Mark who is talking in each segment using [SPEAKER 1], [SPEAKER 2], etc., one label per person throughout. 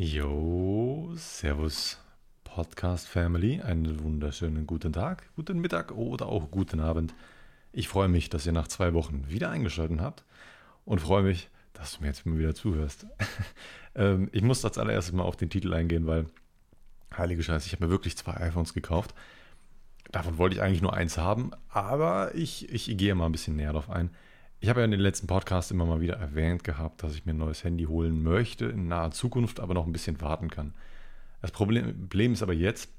[SPEAKER 1] Jo, Servus Podcast Family. Einen wunderschönen guten Tag, guten Mittag oder auch guten Abend. Ich freue mich, dass ihr nach zwei Wochen wieder eingeschaltet habt und freue mich, dass du mir jetzt mal wieder zuhörst. ähm, ich muss als allererstes mal auf den Titel eingehen, weil, heilige Scheiße, ich habe mir wirklich zwei iPhones gekauft. Davon wollte ich eigentlich nur eins haben, aber ich, ich gehe mal ein bisschen näher darauf ein. Ich habe ja in den letzten Podcasts immer mal wieder erwähnt gehabt, dass ich mir ein neues Handy holen möchte in naher Zukunft, aber noch ein bisschen warten kann. Das Problem ist aber jetzt,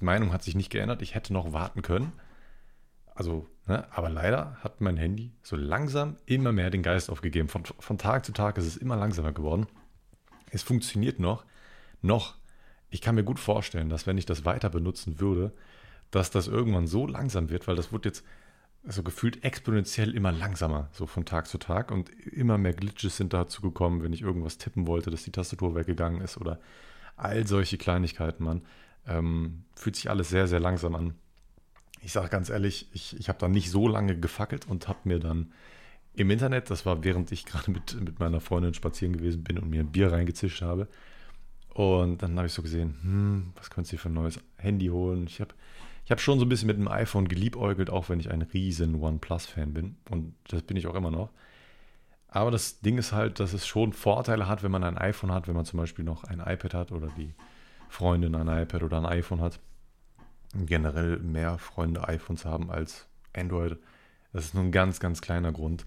[SPEAKER 1] die Meinung hat sich nicht geändert, ich hätte noch warten können. Also, ne, aber leider hat mein Handy so langsam immer mehr den Geist aufgegeben. Von, von Tag zu Tag ist es immer langsamer geworden. Es funktioniert noch, noch. Ich kann mir gut vorstellen, dass wenn ich das weiter benutzen würde, dass das irgendwann so langsam wird, weil das wird jetzt so gefühlt exponentiell immer langsamer, so von Tag zu Tag. Und immer mehr Glitches sind dazu gekommen, wenn ich irgendwas tippen wollte, dass die Tastatur weggegangen ist oder all solche Kleinigkeiten, man. Ähm, fühlt sich alles sehr, sehr langsam an. Ich sage ganz ehrlich, ich, ich habe da nicht so lange gefackelt und habe mir dann im Internet, das war während ich gerade mit, mit meiner Freundin spazieren gewesen bin und mir ein Bier reingezischt habe. Und dann habe ich so gesehen, hm, was könntest du für ein neues Handy holen? Ich habe ich habe schon so ein bisschen mit dem iPhone geliebäugelt, auch wenn ich ein riesen OnePlus-Fan bin. Und das bin ich auch immer noch. Aber das Ding ist halt, dass es schon Vorteile hat, wenn man ein iPhone hat, wenn man zum Beispiel noch ein iPad hat oder die Freundin ein iPad oder ein iPhone hat. Generell mehr Freunde iPhones haben als Android. Das ist nur ein ganz, ganz kleiner Grund.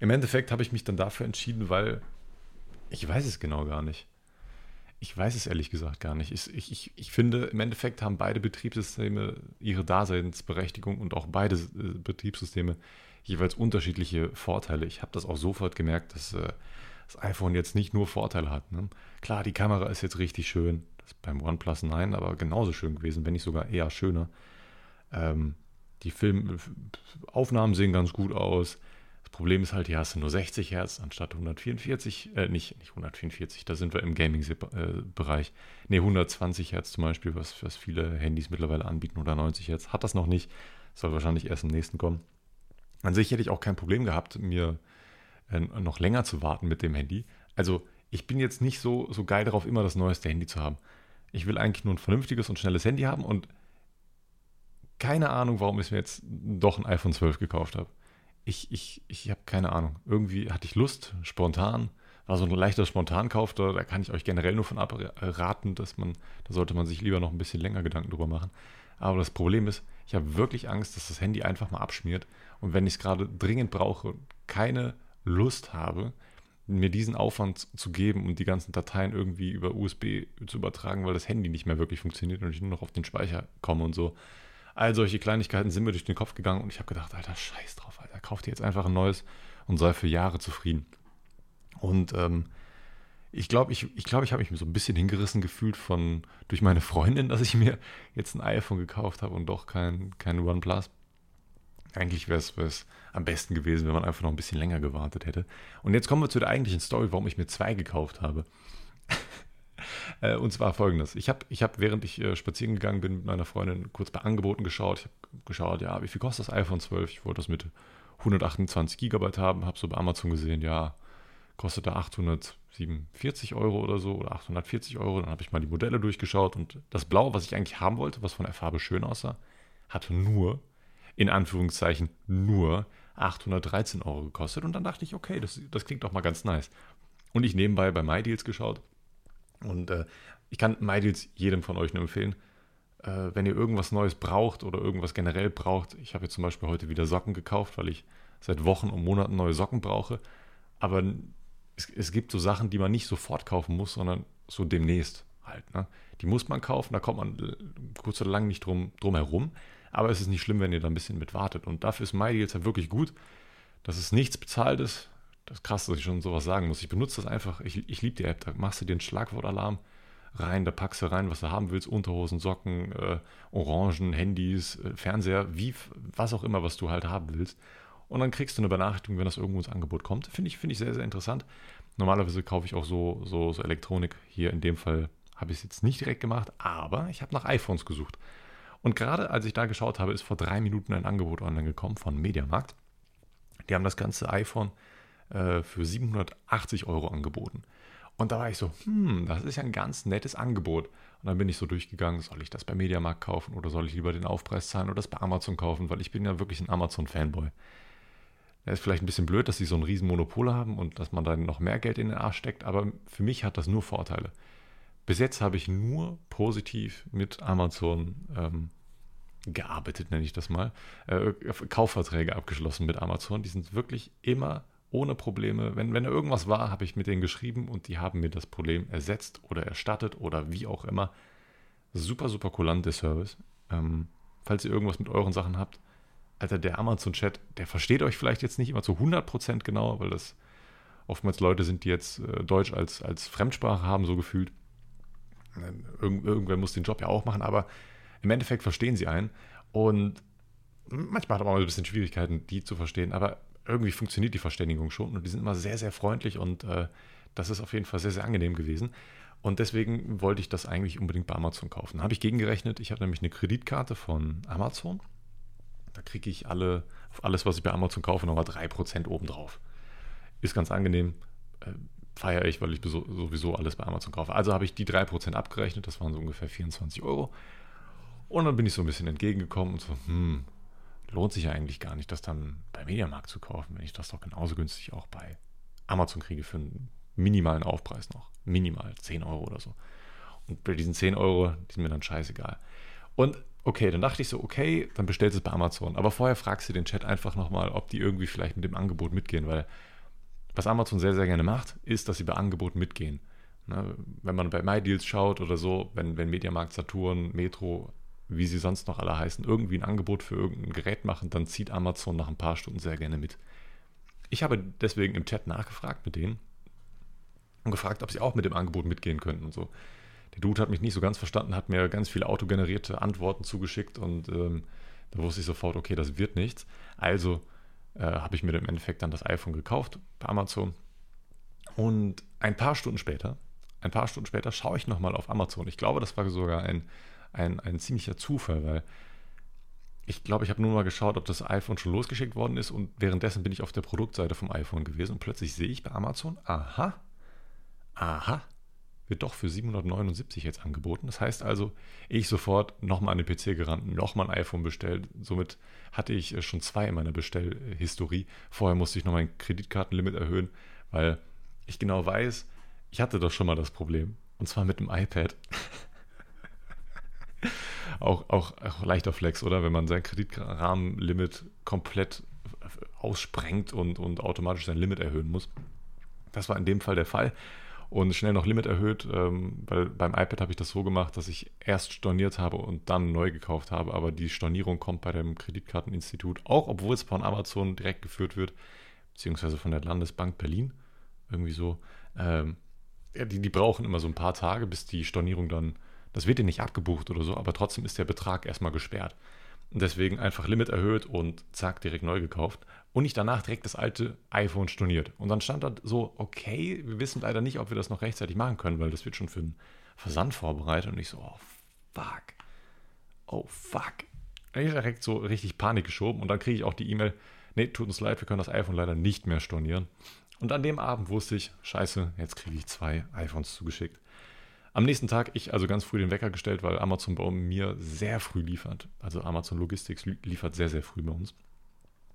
[SPEAKER 1] Im Endeffekt habe ich mich dann dafür entschieden, weil ich weiß es genau gar nicht. Ich weiß es ehrlich gesagt gar nicht. Ich, ich, ich finde, im Endeffekt haben beide Betriebssysteme ihre Daseinsberechtigung und auch beide äh, Betriebssysteme jeweils unterschiedliche Vorteile. Ich habe das auch sofort gemerkt, dass äh, das iPhone jetzt nicht nur Vorteile hat. Ne? Klar, die Kamera ist jetzt richtig schön. Das ist beim OnePlus 9 aber genauso schön gewesen, wenn nicht sogar eher schöner. Ähm, die Filmaufnahmen sehen ganz gut aus. Das Problem ist halt, hier hast du nur 60 Hertz anstatt 144, äh, nicht, nicht 144, da sind wir im Gaming-Bereich. Ne, 120 Hertz zum Beispiel, was, was viele Handys mittlerweile anbieten, oder 90 Hertz. Hat das noch nicht, soll wahrscheinlich erst im nächsten kommen. An sich hätte ich auch kein Problem gehabt, mir äh, noch länger zu warten mit dem Handy. Also ich bin jetzt nicht so, so geil darauf, immer das neueste Handy zu haben. Ich will eigentlich nur ein vernünftiges und schnelles Handy haben und keine Ahnung, warum ich mir jetzt doch ein iPhone 12 gekauft habe ich, ich, ich habe keine Ahnung. Irgendwie hatte ich Lust, spontan. War so ein leichter Spontankauf, da, da kann ich euch generell nur von abraten, dass man, da sollte man sich lieber noch ein bisschen länger Gedanken drüber machen. Aber das Problem ist, ich habe wirklich Angst, dass das Handy einfach mal abschmiert. Und wenn ich es gerade dringend brauche, keine Lust habe, mir diesen Aufwand zu geben und die ganzen Dateien irgendwie über USB zu übertragen, weil das Handy nicht mehr wirklich funktioniert und ich nur noch auf den Speicher komme und so, All solche Kleinigkeiten sind mir durch den Kopf gegangen und ich habe gedacht, Alter, scheiß drauf, Alter, kauf dir jetzt einfach ein neues und sei für Jahre zufrieden. Und ähm, ich glaube, ich, ich, glaub, ich habe mich so ein bisschen hingerissen gefühlt von durch meine Freundin, dass ich mir jetzt ein iPhone gekauft habe und doch kein, kein OnePlus. Eigentlich wäre es am besten gewesen, wenn man einfach noch ein bisschen länger gewartet hätte. Und jetzt kommen wir zu der eigentlichen Story, warum ich mir zwei gekauft habe. Äh, und zwar folgendes. Ich habe, ich hab, während ich äh, spazieren gegangen bin mit meiner Freundin, kurz bei Angeboten geschaut. Ich habe geschaut, ja, wie viel kostet das iPhone 12? Ich wollte das mit 128 Gigabyte haben, habe so bei Amazon gesehen, ja, kostet da 847 Euro oder so oder 840 Euro. Dann habe ich mal die Modelle durchgeschaut und das Blau, was ich eigentlich haben wollte, was von der Farbe schön aussah, hatte nur, in Anführungszeichen, nur 813 Euro gekostet. Und dann dachte ich, okay, das, das klingt doch mal ganz nice. Und ich nebenbei bei MyDeals geschaut und äh, ich kann MyDeals jedem von euch nur empfehlen. Äh, wenn ihr irgendwas Neues braucht oder irgendwas generell braucht, ich habe jetzt zum Beispiel heute wieder Socken gekauft, weil ich seit Wochen und Monaten neue Socken brauche. Aber es, es gibt so Sachen, die man nicht sofort kaufen muss, sondern so demnächst halt. Ne? Die muss man kaufen, da kommt man kurz oder lang nicht drum, drum herum. Aber es ist nicht schlimm, wenn ihr da ein bisschen mit wartet. Und dafür ist MyDeals halt wirklich gut, dass es nichts bezahlt ist, das ist krass, dass ich schon sowas sagen muss. Ich benutze das einfach. Ich, ich liebe die App. Da machst du dir einen Schlagwortalarm rein, da packst du rein, was du haben willst: Unterhosen, Socken, äh, Orangen, Handys, äh, Fernseher, wie, was auch immer, was du halt haben willst. Und dann kriegst du eine Benachrichtigung, wenn das irgendwo ins Angebot kommt. Finde ich, find ich sehr, sehr interessant. Normalerweise kaufe ich auch so, so, so Elektronik. Hier in dem Fall habe ich es jetzt nicht direkt gemacht, aber ich habe nach iPhones gesucht. Und gerade als ich da geschaut habe, ist vor drei Minuten ein Angebot online gekommen von Mediamarkt. Die haben das ganze iPhone äh, für 780 Euro angeboten. Und da war ich so, hm, das ist ja ein ganz nettes Angebot. Und dann bin ich so durchgegangen, soll ich das bei Mediamarkt kaufen oder soll ich lieber den Aufpreis zahlen oder das bei Amazon kaufen, weil ich bin ja wirklich ein Amazon-Fanboy. Das ist vielleicht ein bisschen blöd, dass sie so ein riesen Monopol haben und dass man dann noch mehr Geld in den Arsch steckt, aber für mich hat das nur Vorteile. Bis jetzt habe ich nur positiv mit Amazon ähm, gearbeitet, nenne ich das mal. Äh, Kaufverträge abgeschlossen mit Amazon. Die sind wirklich immer ohne Probleme. Wenn, wenn irgendwas war, habe ich mit denen geschrieben und die haben mir das Problem ersetzt oder erstattet oder wie auch immer. Super, super kulant der Service. Ähm, falls ihr irgendwas mit euren Sachen habt, Alter, der Amazon-Chat, der versteht euch vielleicht jetzt nicht immer zu 100% genau, weil das oftmals Leute sind, die jetzt äh, Deutsch als, als Fremdsprache haben, so gefühlt. Irgend, irgendwer muss den Job ja auch machen, aber im Endeffekt verstehen sie einen. Und manchmal hat man auch ein bisschen Schwierigkeiten, die zu verstehen, aber irgendwie funktioniert die Verständigung schon und die sind immer sehr, sehr freundlich und äh, das ist auf jeden Fall sehr, sehr angenehm gewesen. Und deswegen wollte ich das eigentlich unbedingt bei Amazon kaufen. Da habe ich gegengerechnet. Ich habe nämlich eine Kreditkarte von Amazon. Da kriege ich alle, auf alles, was ich bei Amazon kaufe, nochmal 3% obendrauf. Ist ganz angenehm. Äh, feiere ich, weil ich sowieso alles bei Amazon kaufe. Also habe ich die 3% abgerechnet. Das waren so ungefähr 24 Euro. Und dann bin ich so ein bisschen entgegengekommen und so, hm, lohnt sich ja eigentlich gar nicht, das dann bei Mediamarkt zu kaufen, wenn ich das doch genauso günstig auch bei Amazon kriege für einen minimalen Aufpreis noch. Minimal 10 Euro oder so. Und bei diesen 10 Euro, die sind mir dann scheißegal. Und okay, dann dachte ich so, okay, dann bestellst du es bei Amazon. Aber vorher fragst du den Chat einfach nochmal, ob die irgendwie vielleicht mit dem Angebot mitgehen, weil was Amazon sehr, sehr gerne macht, ist, dass sie bei Angeboten mitgehen. Ne, wenn man bei MyDeals schaut oder so, wenn, wenn Mediamarkt, Saturn, Metro wie sie sonst noch alle heißen, irgendwie ein Angebot für irgendein Gerät machen, dann zieht Amazon nach ein paar Stunden sehr gerne mit. Ich habe deswegen im Chat nachgefragt mit denen und gefragt, ob sie auch mit dem Angebot mitgehen könnten und so. Der Dude hat mich nicht so ganz verstanden, hat mir ganz viele autogenerierte Antworten zugeschickt und ähm, da wusste ich sofort, okay, das wird nichts. Also äh, habe ich mir im Endeffekt dann das iPhone gekauft bei Amazon. Und ein paar Stunden später, ein paar Stunden später schaue ich nochmal auf Amazon. Ich glaube, das war sogar ein ein, ein ziemlicher Zufall, weil ich glaube, ich habe nur mal geschaut, ob das iPhone schon losgeschickt worden ist und währenddessen bin ich auf der Produktseite vom iPhone gewesen und plötzlich sehe ich bei Amazon, aha, aha, wird doch für 779 jetzt angeboten. Das heißt also, ich sofort nochmal an den PC gerannt, nochmal ein iPhone bestellt. Somit hatte ich äh, schon zwei in meiner Bestellhistorie. Vorher musste ich noch mein Kreditkartenlimit erhöhen, weil ich genau weiß, ich hatte doch schon mal das Problem. Und zwar mit dem iPad. auch, auch, auch leichter Flex, oder? Wenn man sein Kreditrahmenlimit komplett aussprengt und, und automatisch sein Limit erhöhen muss. Das war in dem Fall der Fall. Und schnell noch Limit erhöht, ähm, weil beim iPad habe ich das so gemacht, dass ich erst storniert habe und dann neu gekauft habe. Aber die Stornierung kommt bei dem Kreditkarteninstitut, auch obwohl es von Amazon direkt geführt wird, beziehungsweise von der Landesbank Berlin, irgendwie so. Ähm, die, die brauchen immer so ein paar Tage, bis die Stornierung dann das wird dir nicht abgebucht oder so, aber trotzdem ist der Betrag erstmal gesperrt. Und deswegen einfach Limit erhöht und zack, direkt neu gekauft. Und nicht danach direkt das alte iPhone storniert. Und dann stand da so, okay, wir wissen leider nicht, ob wir das noch rechtzeitig machen können, weil das wird schon für einen Versand vorbereitet. Und ich so, oh fuck. Oh fuck. Ich direkt so richtig Panik geschoben und dann kriege ich auch die E-Mail, nee, tut uns leid, wir können das iPhone leider nicht mehr stornieren. Und an dem Abend wusste ich, scheiße, jetzt kriege ich zwei iPhones zugeschickt. Am nächsten Tag ich also ganz früh den Wecker gestellt, weil Amazon bei mir sehr früh liefert. Also Amazon Logistics liefert sehr, sehr früh bei uns.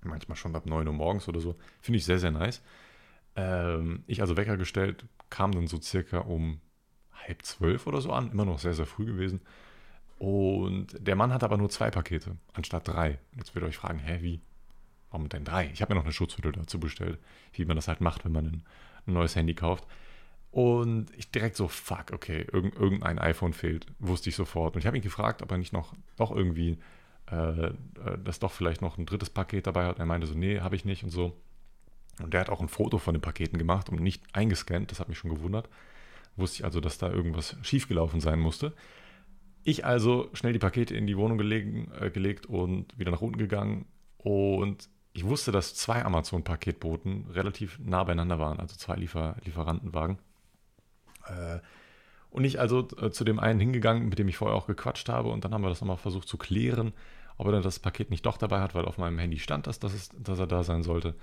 [SPEAKER 1] Manchmal schon ab 9 Uhr morgens oder so. Finde ich sehr, sehr nice. Ähm, ich also Wecker gestellt, kam dann so circa um halb zwölf oder so an. Immer noch sehr, sehr früh gewesen. Und der Mann hat aber nur zwei Pakete anstatt drei. Jetzt werdet ihr euch fragen, hä, wie? Warum denn drei? Ich habe mir noch eine Schutzhülle dazu bestellt, wie man das halt macht, wenn man ein neues Handy kauft. Und ich direkt so, fuck, okay, irgendein iPhone fehlt, wusste ich sofort. Und ich habe ihn gefragt, ob er nicht noch doch irgendwie, äh, äh, das doch vielleicht noch ein drittes Paket dabei hat. Er meinte so, nee, habe ich nicht und so. Und der hat auch ein Foto von den Paketen gemacht und nicht eingescannt, das hat mich schon gewundert. Wusste ich also, dass da irgendwas schiefgelaufen sein musste. Ich also schnell die Pakete in die Wohnung gelegen, äh, gelegt und wieder nach unten gegangen. Und ich wusste, dass zwei Amazon-Paketboten relativ nah beieinander waren, also zwei Liefer Lieferantenwagen. Äh, und ich also äh, zu dem einen hingegangen, mit dem ich vorher auch gequatscht habe, und dann haben wir das nochmal versucht zu klären, ob er dann das Paket nicht doch dabei hat, weil auf meinem Handy stand das, dass, es, dass er da sein sollte.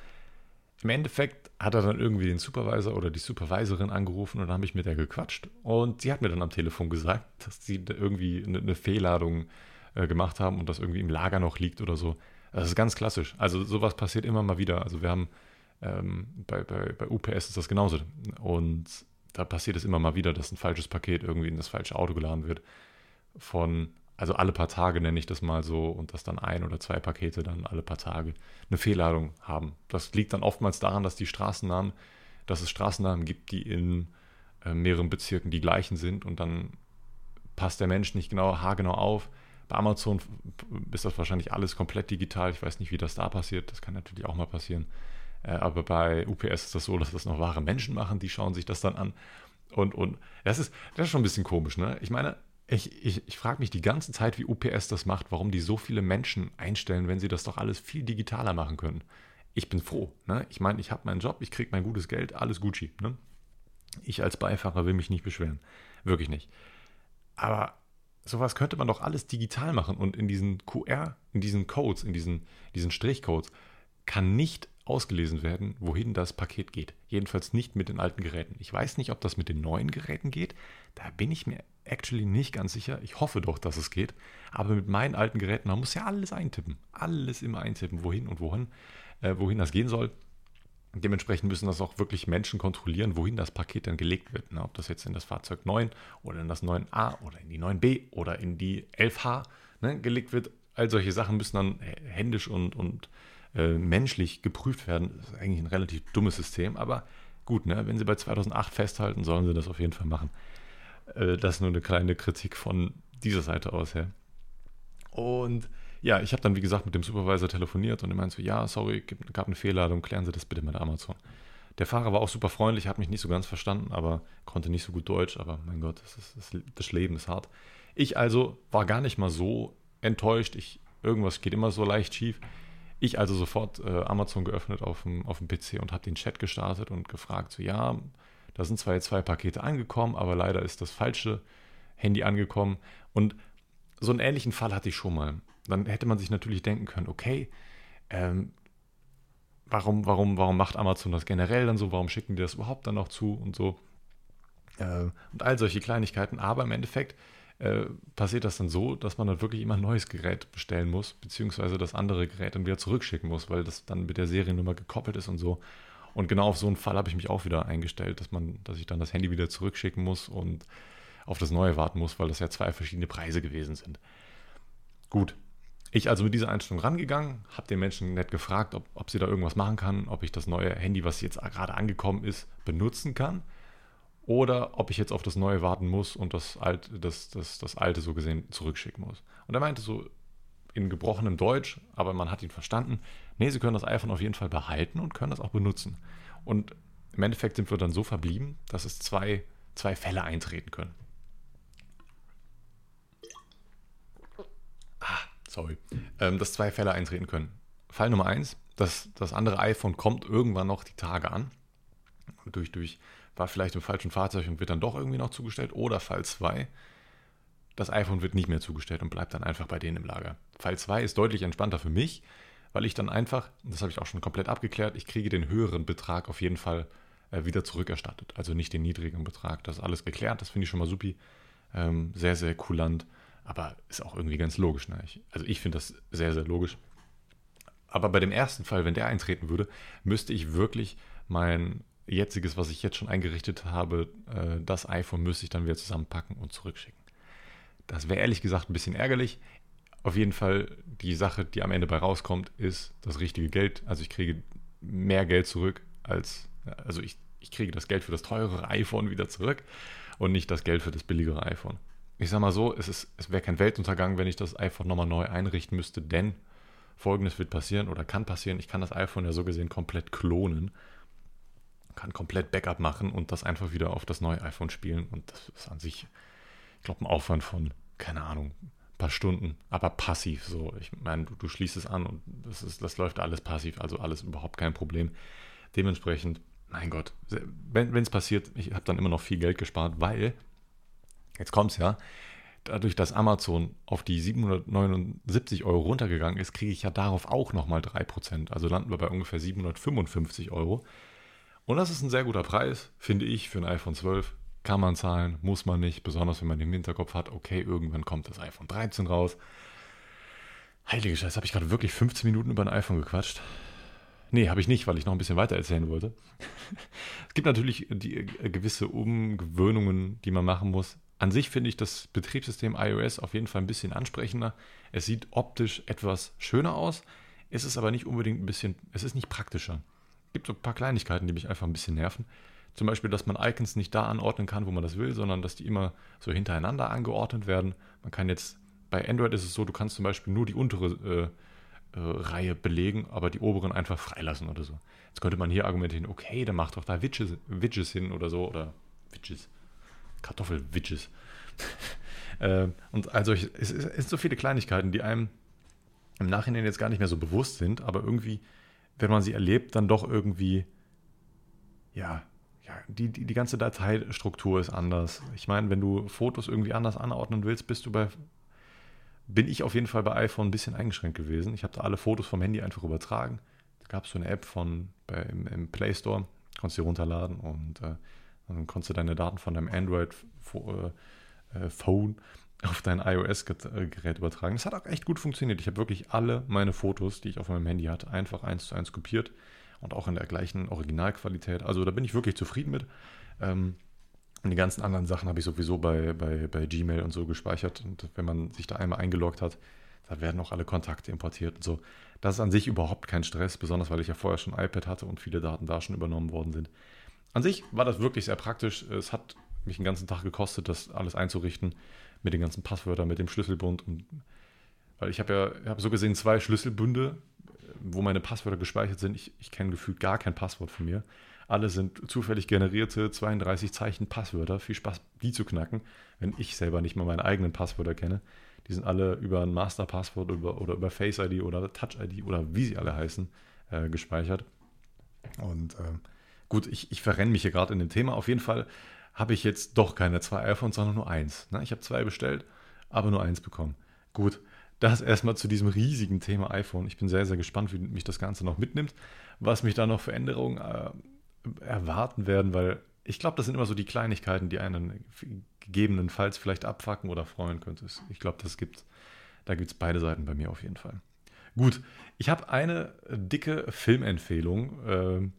[SPEAKER 1] im Endeffekt hat er dann irgendwie den Supervisor oder die Supervisorin angerufen und dann habe ich mit der gequatscht. Und sie hat mir dann am Telefon gesagt, dass sie irgendwie eine, eine Fehlladung äh, gemacht haben und das irgendwie im Lager noch liegt oder so. Das ist ganz klassisch. Also sowas passiert immer mal wieder. Also wir haben ähm, bei, bei, bei UPS ist das genauso. Und da passiert es immer mal wieder, dass ein falsches Paket irgendwie in das falsche Auto geladen wird. Von, also alle paar Tage nenne ich das mal so, und dass dann ein oder zwei Pakete dann alle paar Tage eine Fehlladung haben. Das liegt dann oftmals daran, dass die Straßennamen, dass es Straßennamen gibt, die in äh, mehreren Bezirken die gleichen sind und dann passt der Mensch nicht genau haargenau auf bei Amazon ist das wahrscheinlich alles komplett digital. Ich weiß nicht, wie das da passiert. Das kann natürlich auch mal passieren. Äh, aber bei UPS ist das so, dass das noch wahre Menschen machen. Die schauen sich das dann an. Und, und das, ist, das ist schon ein bisschen komisch. Ne? Ich meine, ich, ich, ich frage mich die ganze Zeit, wie UPS das macht, warum die so viele Menschen einstellen, wenn sie das doch alles viel digitaler machen können. Ich bin froh. Ne? Ich meine, ich habe meinen Job, ich kriege mein gutes Geld, alles Gucci. Ne? Ich als Beifahrer will mich nicht beschweren. Wirklich nicht. Aber sowas könnte man doch alles digital machen und in diesen QR, in diesen Codes, in diesen, diesen Strichcodes kann nicht ausgelesen werden, wohin das Paket geht. Jedenfalls nicht mit den alten Geräten. Ich weiß nicht, ob das mit den neuen Geräten geht. Da bin ich mir actually nicht ganz sicher. Ich hoffe doch, dass es geht. Aber mit meinen alten Geräten, man muss ja alles eintippen. Alles immer eintippen, wohin und wohin, äh, wohin das gehen soll. Dementsprechend müssen das auch wirklich Menschen kontrollieren, wohin das Paket dann gelegt wird. Ne? Ob das jetzt in das Fahrzeug 9 oder in das 9a oder in die 9b oder in die 11h ne, gelegt wird. All solche Sachen müssen dann händisch und, und äh, menschlich geprüft werden. Das ist eigentlich ein relativ dummes System, aber gut, ne? wenn sie bei 2008 festhalten, sollen sie das auf jeden Fall machen. Äh, das ist nur eine kleine Kritik von dieser Seite aus her. Und ja, ich habe dann, wie gesagt, mit dem Supervisor telefoniert und er meinte so, ja, sorry, gab eine Fehlladung, klären Sie das bitte mit Amazon. Der Fahrer war auch super freundlich, hat mich nicht so ganz verstanden, aber konnte nicht so gut Deutsch, aber mein Gott, das, ist, das, das Leben ist hart. Ich also war gar nicht mal so enttäuscht, ich, irgendwas geht immer so leicht schief. Ich also sofort äh, Amazon geöffnet auf dem, auf dem PC und habe den Chat gestartet und gefragt, so ja, da sind zwar jetzt zwei Pakete angekommen, aber leider ist das falsche Handy angekommen. Und so einen ähnlichen Fall hatte ich schon mal dann hätte man sich natürlich denken können, okay, ähm, warum, warum, warum macht Amazon das generell dann so? Warum schicken die das überhaupt dann noch zu und so? Äh, und all solche Kleinigkeiten. Aber im Endeffekt äh, passiert das dann so, dass man dann wirklich immer ein neues Gerät bestellen muss, beziehungsweise das andere Gerät dann wieder zurückschicken muss, weil das dann mit der Seriennummer gekoppelt ist und so. Und genau auf so einen Fall habe ich mich auch wieder eingestellt, dass man, dass ich dann das Handy wieder zurückschicken muss und auf das neue warten muss, weil das ja zwei verschiedene Preise gewesen sind. Gut, ich also mit dieser Einstellung rangegangen, habe den Menschen nett gefragt, ob, ob sie da irgendwas machen kann, ob ich das neue Handy, was jetzt gerade angekommen ist, benutzen kann oder ob ich jetzt auf das neue warten muss und das alte, das, das, das alte so gesehen zurückschicken muss. Und er meinte so in gebrochenem Deutsch, aber man hat ihn verstanden, nee, sie können das iPhone auf jeden Fall behalten und können das auch benutzen. Und im Endeffekt sind wir dann so verblieben, dass es zwei, zwei Fälle eintreten können. sorry, ähm, dass zwei Fälle eintreten können. Fall Nummer eins, dass das andere iPhone kommt irgendwann noch die Tage an. Durch, durch, war vielleicht im falschen Fahrzeug und wird dann doch irgendwie noch zugestellt. Oder Fall zwei, das iPhone wird nicht mehr zugestellt und bleibt dann einfach bei denen im Lager. Fall zwei ist deutlich entspannter für mich, weil ich dann einfach, das habe ich auch schon komplett abgeklärt, ich kriege den höheren Betrag auf jeden Fall äh, wieder zurückerstattet. Also nicht den niedrigen Betrag. Das ist alles geklärt, das finde ich schon mal supi. Ähm, sehr, sehr kulant. Aber ist auch irgendwie ganz logisch. Ne? Also ich finde das sehr, sehr logisch. Aber bei dem ersten Fall, wenn der eintreten würde, müsste ich wirklich mein jetziges, was ich jetzt schon eingerichtet habe, äh, das iPhone müsste ich dann wieder zusammenpacken und zurückschicken. Das wäre ehrlich gesagt ein bisschen ärgerlich. Auf jeden Fall die Sache, die am Ende bei rauskommt, ist das richtige Geld. Also ich kriege mehr Geld zurück als, also ich, ich kriege das Geld für das teurere iPhone wieder zurück und nicht das Geld für das billigere iPhone ich sag mal so, es, es wäre kein Weltuntergang, wenn ich das iPhone nochmal neu einrichten müsste, denn folgendes wird passieren oder kann passieren, ich kann das iPhone ja so gesehen komplett klonen, kann komplett Backup machen und das einfach wieder auf das neue iPhone spielen und das ist an sich, ich glaube, ein Aufwand von, keine Ahnung, ein paar Stunden, aber passiv so. Ich meine, du, du schließt es an und das, ist, das läuft alles passiv, also alles überhaupt kein Problem. Dementsprechend, mein Gott, wenn es passiert, ich habe dann immer noch viel Geld gespart, weil Jetzt kommt es ja. dadurch, dass Amazon auf die 779 Euro runtergegangen ist, kriege ich ja darauf auch nochmal 3%. Also landen wir bei ungefähr 755 Euro. Und das ist ein sehr guter Preis, finde ich, für ein iPhone 12. Kann man zahlen, muss man nicht, besonders wenn man im Hinterkopf hat, okay, irgendwann kommt das iPhone 13 raus. Heilige Scheiße, habe ich gerade wirklich 15 Minuten über ein iPhone gequatscht? Nee, habe ich nicht, weil ich noch ein bisschen weiter erzählen wollte. es gibt natürlich die äh, gewisse Umgewöhnungen, die man machen muss. An sich finde ich das Betriebssystem iOS auf jeden Fall ein bisschen ansprechender. Es sieht optisch etwas schöner aus. Es ist aber nicht unbedingt ein bisschen, es ist nicht praktischer. Gibt so ein paar Kleinigkeiten, die mich einfach ein bisschen nerven. Zum Beispiel, dass man Icons nicht da anordnen kann, wo man das will, sondern dass die immer so hintereinander angeordnet werden. Man kann jetzt, bei Android ist es so, du kannst zum Beispiel nur die untere äh, äh, Reihe belegen, aber die oberen einfach freilassen oder so. Jetzt könnte man hier argumentieren, okay, dann macht doch da Widgets, Widgets hin oder so, oder Widgets, Kartoffel-Widgets. äh, und also es sind so viele Kleinigkeiten, die einem im Nachhinein jetzt gar nicht mehr so bewusst sind, aber irgendwie, wenn man sie erlebt, dann doch irgendwie, ja, ja, die, die, die ganze Dateistruktur ist anders. Ich meine, wenn du Fotos irgendwie anders anordnen willst, bist du bei bin ich auf jeden Fall bei iPhone ein bisschen eingeschränkt gewesen. Ich habe da alle Fotos vom Handy einfach übertragen. Da gab es so eine App von bei, im, im, Play Store, konntest du runterladen und äh, dann konntest du deine Daten von deinem Android-Phone äh, auf dein iOS-Gerät übertragen. Das hat auch echt gut funktioniert. Ich habe wirklich alle meine Fotos, die ich auf meinem Handy hatte, einfach eins zu eins kopiert und auch in der gleichen Originalqualität. Also da bin ich wirklich zufrieden mit. Ähm, und die ganzen anderen Sachen habe ich sowieso bei, bei, bei Gmail und so gespeichert. Und wenn man sich da einmal eingeloggt hat, da werden auch alle Kontakte importiert und so. Das ist an sich überhaupt kein Stress, besonders weil ich ja vorher schon ein iPad hatte und viele Daten da schon übernommen worden sind. An sich war das wirklich sehr praktisch. Es hat mich den ganzen Tag gekostet, das alles einzurichten mit den ganzen Passwörtern, mit dem Schlüsselbund. Und, weil ich habe ja habe so gesehen zwei Schlüsselbünde, wo meine Passwörter gespeichert sind. Ich, ich kenne gefühlt gar kein Passwort von mir. Alle sind zufällig generierte 32 Zeichen Passwörter. Viel Spaß, die zu knacken, wenn ich selber nicht mal meine eigenen Passwörter kenne. Die sind alle über ein Masterpasswort oder, oder über Face ID oder Touch ID oder wie sie alle heißen äh, gespeichert. Und äh, gut, ich, ich verrenne mich hier gerade in dem Thema. Auf jeden Fall habe ich jetzt doch keine zwei iPhones, sondern nur eins. Ne? Ich habe zwei bestellt, aber nur eins bekommen. Gut, das erstmal zu diesem riesigen Thema iPhone. Ich bin sehr, sehr gespannt, wie mich das Ganze noch mitnimmt, was mich da noch für Änderungen äh, erwarten werden, weil ich glaube, das sind immer so die Kleinigkeiten, die einen gegebenenfalls vielleicht abfacken oder freuen könnte. Ich glaube, das gibt, da gibt es beide Seiten bei mir auf jeden Fall. Gut, ich habe eine dicke Filmempfehlung. Äh,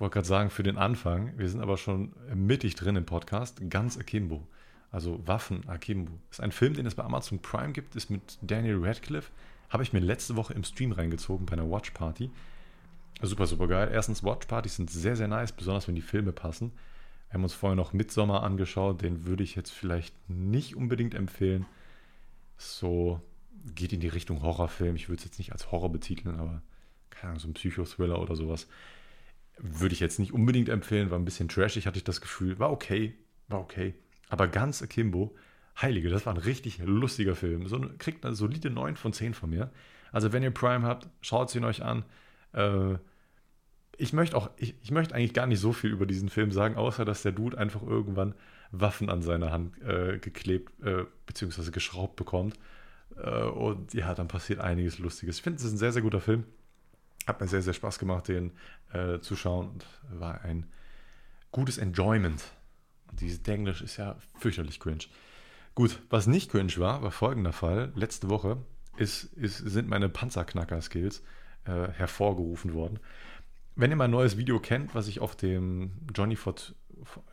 [SPEAKER 1] wollte gerade sagen, für den Anfang. Wir sind aber schon mittig drin im Podcast. Ganz Akimbo. Also Waffen Akimbo. Ist ein Film, den es bei Amazon Prime gibt, ist mit Daniel Radcliffe. Habe ich mir letzte Woche im Stream reingezogen bei einer Watch Party. Super, super geil. Erstens, Watchpartys sind sehr, sehr nice, besonders wenn die Filme passen. Wir haben uns vorher noch Midsommer angeschaut, den würde ich jetzt vielleicht nicht unbedingt empfehlen. So geht in die Richtung Horrorfilm. Ich würde es jetzt nicht als Horror betiteln, aber keine Ahnung, so ein Psychothriller oder sowas. Würde ich jetzt nicht unbedingt empfehlen, war ein bisschen trashig, hatte ich das Gefühl. War okay, war okay. Aber ganz akimbo, heilige, das war ein richtig lustiger Film. So, kriegt eine solide 9 von 10 von mir. Also wenn ihr Prime habt, schaut es ihn euch an. Äh, ich möchte auch, ich, ich, möchte eigentlich gar nicht so viel über diesen Film sagen, außer dass der Dude einfach irgendwann Waffen an seine Hand äh, geklebt äh, bzw. geschraubt bekommt. Äh, und ja, dann passiert einiges Lustiges. Ich finde, es ist ein sehr, sehr guter Film. Hat mir sehr, sehr Spaß gemacht, den äh, zu schauen und war ein gutes Enjoyment. Und dieses Englisch ist ja fürchterlich cringe. Gut, was nicht cringe war, war folgender Fall. Letzte Woche ist, ist, sind meine Panzerknacker-Skills äh, hervorgerufen worden. Wenn ihr mein neues Video kennt, was ich auf dem Johnny for,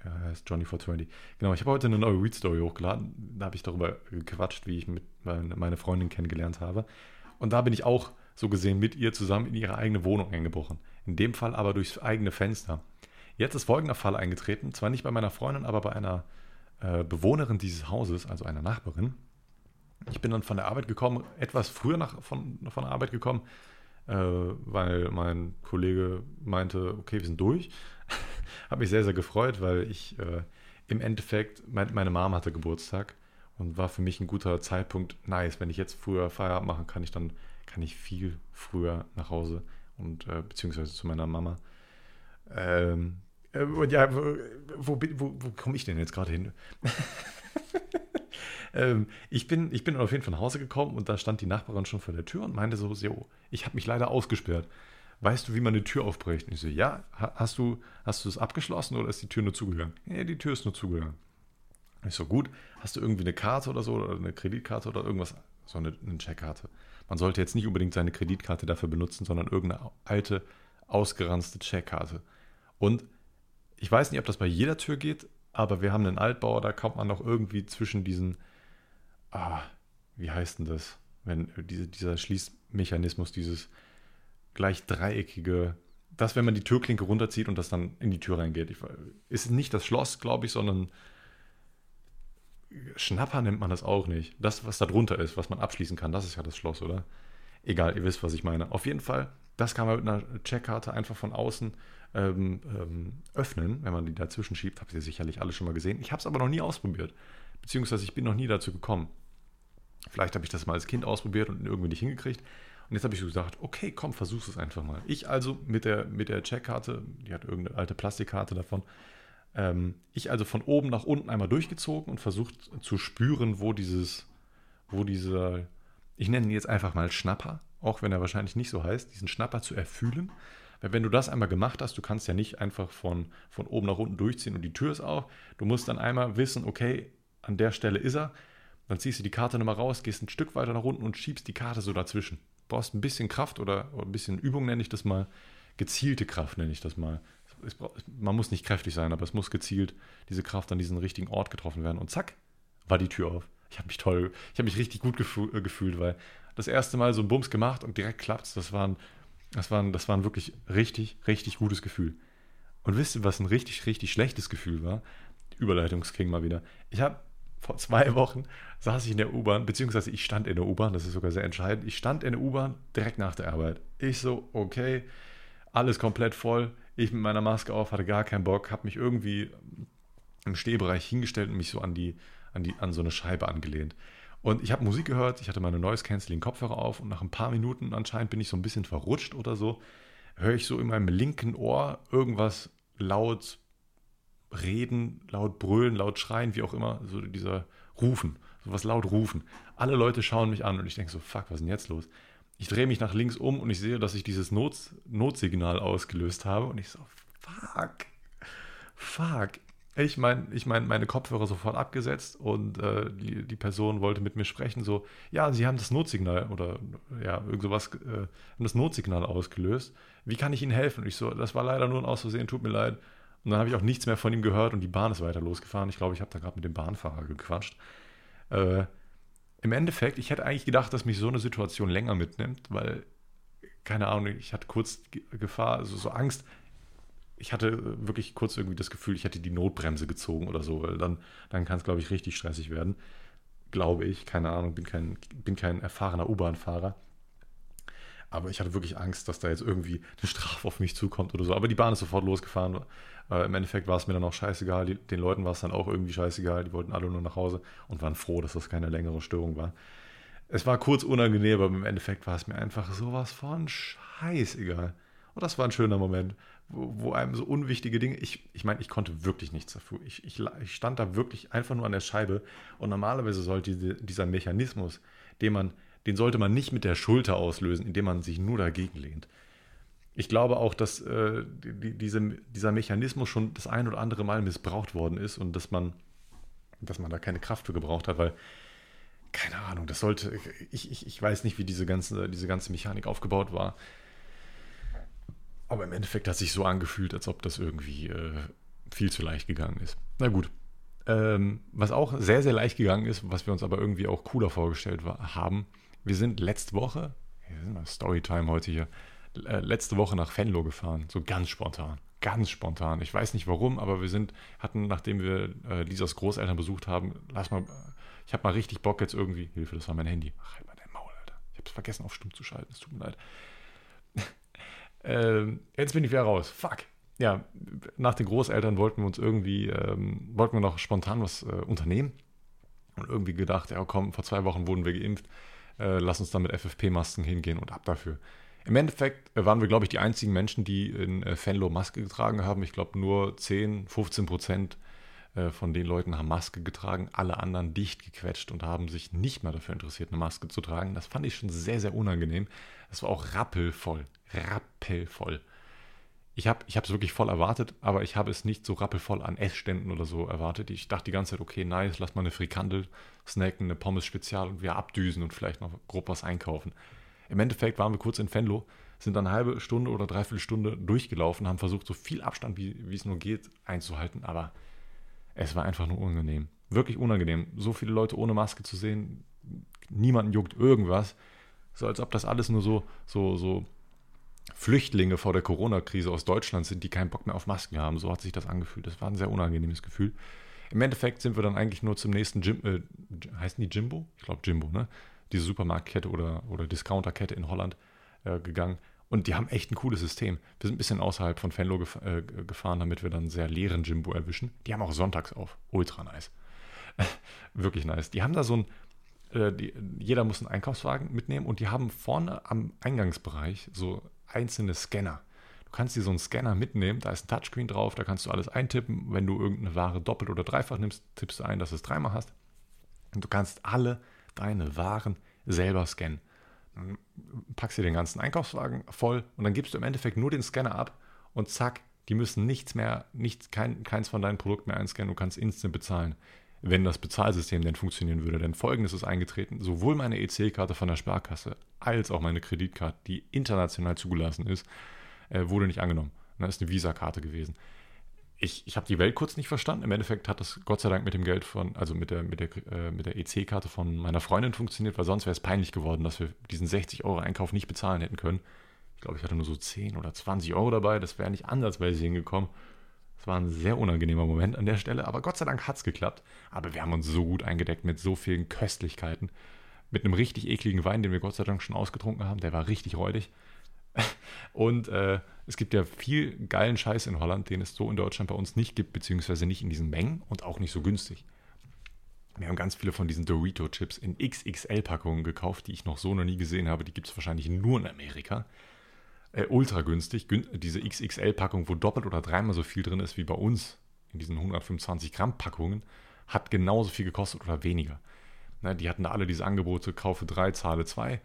[SPEAKER 1] ja, heißt Johnny 420. Genau, ich habe heute eine neue Read Story hochgeladen. Da habe ich darüber gequatscht, wie ich mit meine Freundin kennengelernt habe. Und da bin ich auch so gesehen mit ihr zusammen in ihre eigene Wohnung eingebrochen. In dem Fall aber durchs eigene Fenster. Jetzt ist folgender Fall eingetreten, zwar nicht bei meiner Freundin, aber bei einer äh, Bewohnerin dieses Hauses, also einer Nachbarin. Ich bin dann von der Arbeit gekommen, etwas früher nach, von, von der Arbeit gekommen, äh, weil mein Kollege meinte, okay, wir sind durch. Habe mich sehr, sehr gefreut, weil ich äh, im Endeffekt, mein, meine Mom hatte Geburtstag und war für mich ein guter Zeitpunkt, nice, wenn ich jetzt früher Feierabend machen kann, ich dann kann ich viel früher nach Hause und äh, beziehungsweise zu meiner Mama. Ähm, und ja, wo, wo, wo, wo komme ich denn jetzt gerade hin? ähm, ich, bin, ich bin auf jeden Fall nach Hause gekommen und da stand die Nachbarin schon vor der Tür und meinte so, so ich habe mich leider ausgesperrt. Weißt du, wie man eine Tür aufbricht? Und ich so, ja, hast du, hast du es abgeschlossen oder ist die Tür nur zugegangen? Ja, die Tür ist nur zugegangen. Ich so, gut, hast du irgendwie eine Karte oder so oder eine Kreditkarte oder irgendwas? So eine, eine Checkkarte. Man sollte jetzt nicht unbedingt seine Kreditkarte dafür benutzen, sondern irgendeine alte, ausgeranzte Checkkarte. Und ich weiß nicht, ob das bei jeder Tür geht, aber wir haben einen Altbau, da kommt man noch irgendwie zwischen diesen, ah, wie heißt denn das? Wenn diese, dieser Schließmechanismus, dieses gleich dreieckige, das, wenn man die Türklinke runterzieht und das dann in die Tür reingeht. Ich, ist nicht das Schloss, glaube ich, sondern Schnapper nennt man das auch nicht. Das, was da drunter ist, was man abschließen kann, das ist ja das Schloss, oder? Egal, ihr wisst, was ich meine. Auf jeden Fall, das kann man mit einer Checkkarte einfach von außen ähm, ähm, öffnen, wenn man die dazwischen schiebt. Habt ihr sicherlich alle schon mal gesehen. Ich habe es aber noch nie ausprobiert. Beziehungsweise ich bin noch nie dazu gekommen. Vielleicht habe ich das mal als Kind ausprobiert und irgendwie nicht hingekriegt. Und jetzt habe ich so gesagt, okay, komm, versuch es einfach mal. Ich also mit der, mit der Checkkarte, die hat irgendeine alte Plastikkarte davon, ich also von oben nach unten einmal durchgezogen und versucht zu spüren, wo dieses, wo dieser, ich nenne ihn jetzt einfach mal Schnapper, auch wenn er wahrscheinlich nicht so heißt, diesen Schnapper zu erfühlen. Weil wenn du das einmal gemacht hast, du kannst ja nicht einfach von, von oben nach unten durchziehen und die Tür ist auf. Du musst dann einmal wissen, okay, an der Stelle ist er. Dann ziehst du die Karte nochmal raus, gehst ein Stück weiter nach unten und schiebst die Karte so dazwischen. Du brauchst ein bisschen Kraft oder, oder ein bisschen Übung, nenne ich das mal. Gezielte Kraft nenne ich das mal es, man muss nicht kräftig sein, aber es muss gezielt diese Kraft an diesen richtigen Ort getroffen werden. Und zack, war die Tür auf. Ich habe mich toll, ich habe mich richtig gut gefühl, äh, gefühlt, weil das erste Mal so ein Bums gemacht und direkt klappt Das war, das, war ein, das war wirklich richtig, richtig gutes Gefühl. Und wisst ihr, was ein richtig, richtig schlechtes Gefühl war? Überleitungsking mal wieder. Ich habe vor zwei Wochen saß ich in der U-Bahn, beziehungsweise ich stand in der U-Bahn, das ist sogar sehr entscheidend. Ich stand in der U-Bahn direkt nach der Arbeit. Ich so, okay, alles komplett voll. Ich mit meiner Maske auf, hatte gar keinen Bock, habe mich irgendwie im Stehbereich hingestellt und mich so an die, an die, an so eine Scheibe angelehnt. Und ich habe Musik gehört, ich hatte meine Noise Canceling Kopfhörer auf und nach ein paar Minuten anscheinend bin ich so ein bisschen verrutscht oder so, höre ich so in meinem linken Ohr irgendwas laut reden, laut brüllen, laut schreien, wie auch immer, so dieser Rufen, sowas laut rufen. Alle Leute schauen mich an und ich denke so, fuck, was ist denn jetzt los? Ich drehe mich nach links um und ich sehe, dass ich dieses Not Notsignal ausgelöst habe. Und ich so, fuck, fuck. Ich meine, ich mein, meine Kopfhörer sofort abgesetzt und äh, die, die, Person wollte mit mir sprechen, so, ja, sie haben das Notsignal oder ja, irgend sowas, äh, haben das Notsignal ausgelöst. Wie kann ich Ihnen helfen? Und ich so, das war leider nur ein Auszusehen, tut mir leid. Und dann habe ich auch nichts mehr von ihm gehört und die Bahn ist weiter losgefahren. Ich glaube, ich habe da gerade mit dem Bahnfahrer gequatscht. Äh, im Endeffekt, ich hätte eigentlich gedacht, dass mich so eine Situation länger mitnimmt, weil, keine Ahnung, ich hatte kurz Gefahr, also so Angst. Ich hatte wirklich kurz irgendwie das Gefühl, ich hätte die Notbremse gezogen oder so, weil dann, dann kann es, glaube ich, richtig stressig werden. Glaube ich, keine Ahnung, bin kein, bin kein erfahrener U-Bahn-Fahrer. Aber ich hatte wirklich Angst, dass da jetzt irgendwie eine Strafe auf mich zukommt oder so. Aber die Bahn ist sofort losgefahren. Äh, Im Endeffekt war es mir dann auch scheißegal. Die, den Leuten war es dann auch irgendwie scheißegal. Die wollten alle nur nach Hause und waren froh, dass das keine längere Störung war. Es war kurz unangenehm, aber im Endeffekt war es mir einfach sowas von scheißegal. Und das war ein schöner Moment, wo, wo einem so unwichtige Dinge. Ich, ich meine, ich konnte wirklich nichts dafür. Ich, ich, ich, stand da wirklich einfach nur an der Scheibe. Und normalerweise sollte diese, dieser Mechanismus, den man den sollte man nicht mit der Schulter auslösen, indem man sich nur dagegen lehnt. Ich glaube auch, dass äh, die, diese, dieser Mechanismus schon das ein oder andere Mal missbraucht worden ist und dass man, dass man da keine Kraft für gebraucht hat, weil, keine Ahnung, das sollte, ich, ich, ich weiß nicht, wie diese ganze, diese ganze Mechanik aufgebaut war. Aber im Endeffekt hat sich so angefühlt, als ob das irgendwie äh, viel zu leicht gegangen ist. Na gut. Ähm, was auch sehr, sehr leicht gegangen ist, was wir uns aber irgendwie auch cooler vorgestellt war, haben, wir sind letzte Woche, Storytime heute hier, äh, letzte Woche nach Venlo gefahren, so ganz spontan. Ganz spontan. Ich weiß nicht warum, aber wir sind, hatten, nachdem wir äh, Lisas Großeltern besucht haben, lass mal, ich habe mal richtig Bock jetzt irgendwie, Hilfe, das war mein Handy. Ach, halt mal dein Maul, Alter. Ich habe es vergessen auf Stumm zu schalten, es tut mir leid. ähm, jetzt bin ich wieder raus. Fuck. Ja, nach den Großeltern wollten wir uns irgendwie, ähm, wollten wir noch spontan was äh, unternehmen. Und irgendwie gedacht, ja komm, vor zwei Wochen wurden wir geimpft äh, lass uns dann mit FFP-Masken hingehen und ab dafür. Im Endeffekt äh, waren wir, glaube ich, die einzigen Menschen, die in äh, Fenlo Maske getragen haben. Ich glaube, nur 10, 15 Prozent äh, von den Leuten haben Maske getragen, alle anderen dicht gequetscht und haben sich nicht mehr dafür interessiert, eine Maske zu tragen. Das fand ich schon sehr, sehr unangenehm. Es war auch rappelvoll, rappelvoll. Ich habe es wirklich voll erwartet, aber ich habe es nicht so rappelvoll an Essständen oder so erwartet. Ich dachte die ganze Zeit, okay, nice, lass mal eine Frikandel snacken, eine Pommes Spezial und wir abdüsen und vielleicht noch grob was einkaufen. Im Endeffekt waren wir kurz in Venlo, sind dann eine halbe Stunde oder dreiviertel Stunde durchgelaufen, haben versucht, so viel Abstand, wie, wie es nur geht, einzuhalten, aber es war einfach nur unangenehm. Wirklich unangenehm. So viele Leute ohne Maske zu sehen, niemanden juckt irgendwas. So als ob das alles nur so, so, so Flüchtlinge vor der Corona-Krise aus Deutschland sind, die keinen Bock mehr auf Masken haben. So hat sich das angefühlt. Das war ein sehr unangenehmes Gefühl. Im Endeffekt sind wir dann eigentlich nur zum nächsten Gym, äh, heißen die Jimbo? Ich glaube Jimbo, ne? Diese Supermarktkette oder, oder Discounterkette in Holland äh, gegangen. Und die haben echt ein cooles System. Wir sind ein bisschen außerhalb von Venlo gef äh, gefahren, damit wir dann sehr leeren Jimbo erwischen. Die haben auch sonntags auf. Ultra nice. Wirklich nice. Die haben da so ein, äh, die, jeder muss einen Einkaufswagen mitnehmen und die haben vorne am Eingangsbereich so einzelne Scanner. Du kannst dir so einen Scanner mitnehmen, da ist ein Touchscreen drauf, da kannst du alles eintippen. Wenn du irgendeine Ware doppelt oder dreifach nimmst, tippst du ein, dass du es dreimal hast. Und du kannst alle deine Waren selber scannen. Dann packst du den ganzen Einkaufswagen voll und dann gibst du im Endeffekt nur den Scanner ab und zack, die müssen nichts mehr, nichts, kein, keins von deinen Produkten mehr einscannen, du kannst instant bezahlen, wenn das Bezahlsystem denn funktionieren würde. Denn folgendes ist eingetreten: sowohl meine EC-Karte von der Sparkasse als auch meine Kreditkarte, die international zugelassen ist, äh, wurde nicht angenommen. Das ist eine Visa-Karte gewesen ich, ich habe die Welt kurz nicht verstanden. Im Endeffekt hat das Gott sei Dank mit dem Geld von, also mit der, mit der, äh, mit der EC-Karte von meiner Freundin funktioniert, weil sonst wäre es peinlich geworden, dass wir diesen 60 Euro Einkauf nicht bezahlen hätten können. Ich glaube, ich hatte nur so 10 oder 20 Euro dabei. Das wäre nicht ansatzweise hingekommen. War ein sehr unangenehmer Moment an der Stelle, aber Gott sei Dank hat es geklappt. Aber wir haben uns so gut eingedeckt mit so vielen Köstlichkeiten. Mit einem richtig ekligen Wein, den wir Gott sei Dank schon ausgetrunken haben. Der war richtig räudig. Und äh, es gibt ja viel geilen Scheiß in Holland, den es so in Deutschland bei uns nicht gibt, beziehungsweise nicht in diesen Mengen und auch nicht so günstig. Wir haben ganz viele von diesen Dorito-Chips in XXL-Packungen gekauft, die ich noch so noch nie gesehen habe. Die gibt es wahrscheinlich nur in Amerika. Äh, ultra günstig. Gün diese XXL-Packung, wo doppelt oder dreimal so viel drin ist wie bei uns in diesen 125 Gramm Packungen, hat genauso viel gekostet oder weniger. Na, die hatten da alle diese Angebote, kaufe drei, zahle zwei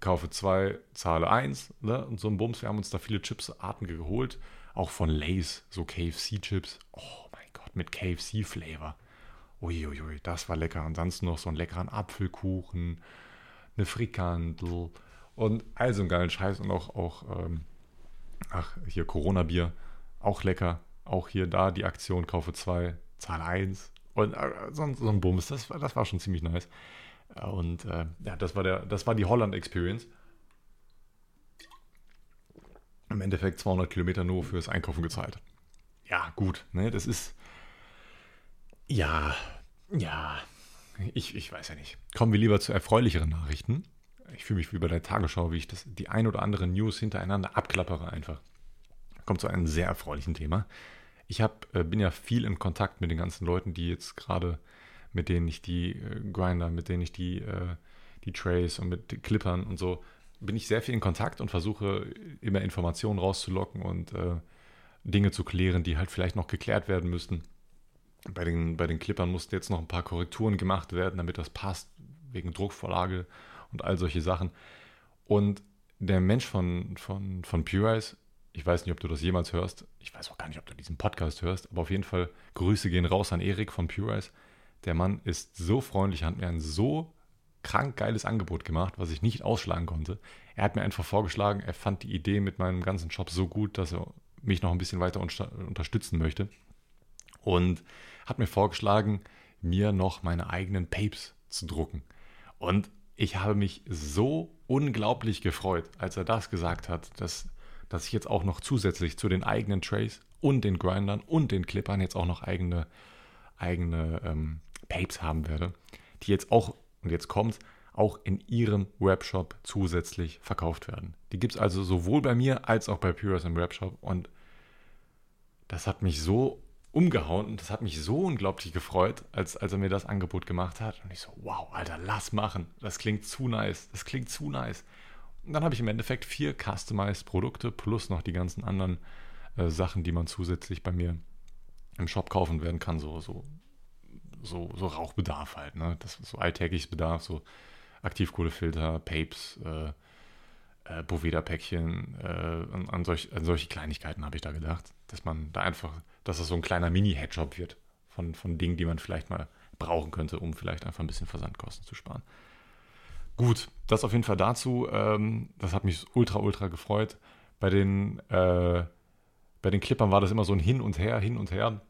[SPEAKER 1] kaufe zwei, zahle eins ne? und so ein Bums. Wir haben uns da viele Chipsarten geholt, auch von Lays, so KFC-Chips. Oh mein Gott, mit KFC-Flavor. Uiuiui, das war lecker. Ansonsten noch so einen leckeren Apfelkuchen, eine Frikandel und all so einen geilen Scheiß und auch, auch ähm, ach, hier Corona-Bier, auch lecker. Auch hier da die Aktion, kaufe zwei, zahle eins und äh, so, so ein Bums, das, das war schon ziemlich nice. Und äh, ja, das war, der, das war die Holland-Experience. Im Endeffekt 200 Kilometer nur fürs Einkaufen gezahlt. Ja, gut, ne, das ist. Ja, ja, ich, ich weiß ja nicht. Kommen wir lieber zu erfreulicheren Nachrichten. Ich fühle mich wie bei der Tagesschau, wie ich das, die ein oder andere News hintereinander abklappere einfach. Kommt zu einem sehr erfreulichen Thema. Ich hab, äh, bin ja viel in Kontakt mit den ganzen Leuten, die jetzt gerade mit denen ich die äh, Grinder, mit denen ich die, äh, die Trays und mit Clippern und so, bin ich sehr viel in Kontakt und versuche immer Informationen rauszulocken und äh, Dinge zu klären, die halt vielleicht noch geklärt werden müssten. Bei den, bei den Clippern mussten jetzt noch ein paar Korrekturen gemacht werden, damit das passt, wegen Druckvorlage und all solche Sachen. Und der Mensch von, von, von Purize, ich weiß nicht, ob du das jemals hörst, ich weiß auch gar nicht, ob du diesen Podcast hörst, aber auf jeden Fall Grüße gehen raus an Erik von Purize. Der Mann ist so freundlich, hat mir ein so krank geiles Angebot gemacht, was ich nicht ausschlagen konnte. Er hat mir einfach vorgeschlagen, er fand die Idee mit meinem ganzen Shop so gut, dass er mich noch ein bisschen weiter unterstützen möchte. Und hat mir vorgeschlagen, mir noch meine eigenen Papes zu drucken. Und ich habe mich so unglaublich gefreut, als er das gesagt hat, dass, dass ich jetzt auch noch zusätzlich zu den eigenen Trays und den Grindern und den Clippern jetzt auch noch eigene, eigene ähm, Papes haben werde, die jetzt auch, und jetzt kommt auch in ihrem Webshop zusätzlich verkauft werden. Die gibt es also sowohl bei mir als auch bei Purus im Webshop und das hat mich so umgehauen und das hat mich so unglaublich gefreut, als, als er mir das Angebot gemacht hat. Und ich so, wow, Alter, lass machen. Das klingt zu nice. Das klingt zu nice. Und dann habe ich im Endeffekt vier Customized Produkte plus noch die ganzen anderen äh, Sachen, die man zusätzlich bei mir im Shop kaufen werden kann, so, so, so, so Rauchbedarf halt, ne? Das so alltägliches Bedarf, so Aktivkohlefilter, Papes, äh, äh, Boveda-Päckchen, äh, an, an, solch, an solche Kleinigkeiten habe ich da gedacht, dass man da einfach, dass das so ein kleiner Mini-Headshop wird von, von Dingen, die man vielleicht mal brauchen könnte, um vielleicht einfach ein bisschen Versandkosten zu sparen. Gut, das auf jeden Fall dazu. Ähm, das hat mich ultra, ultra gefreut. Bei den, äh, bei den Clippern war das immer so ein Hin und Her, hin und her,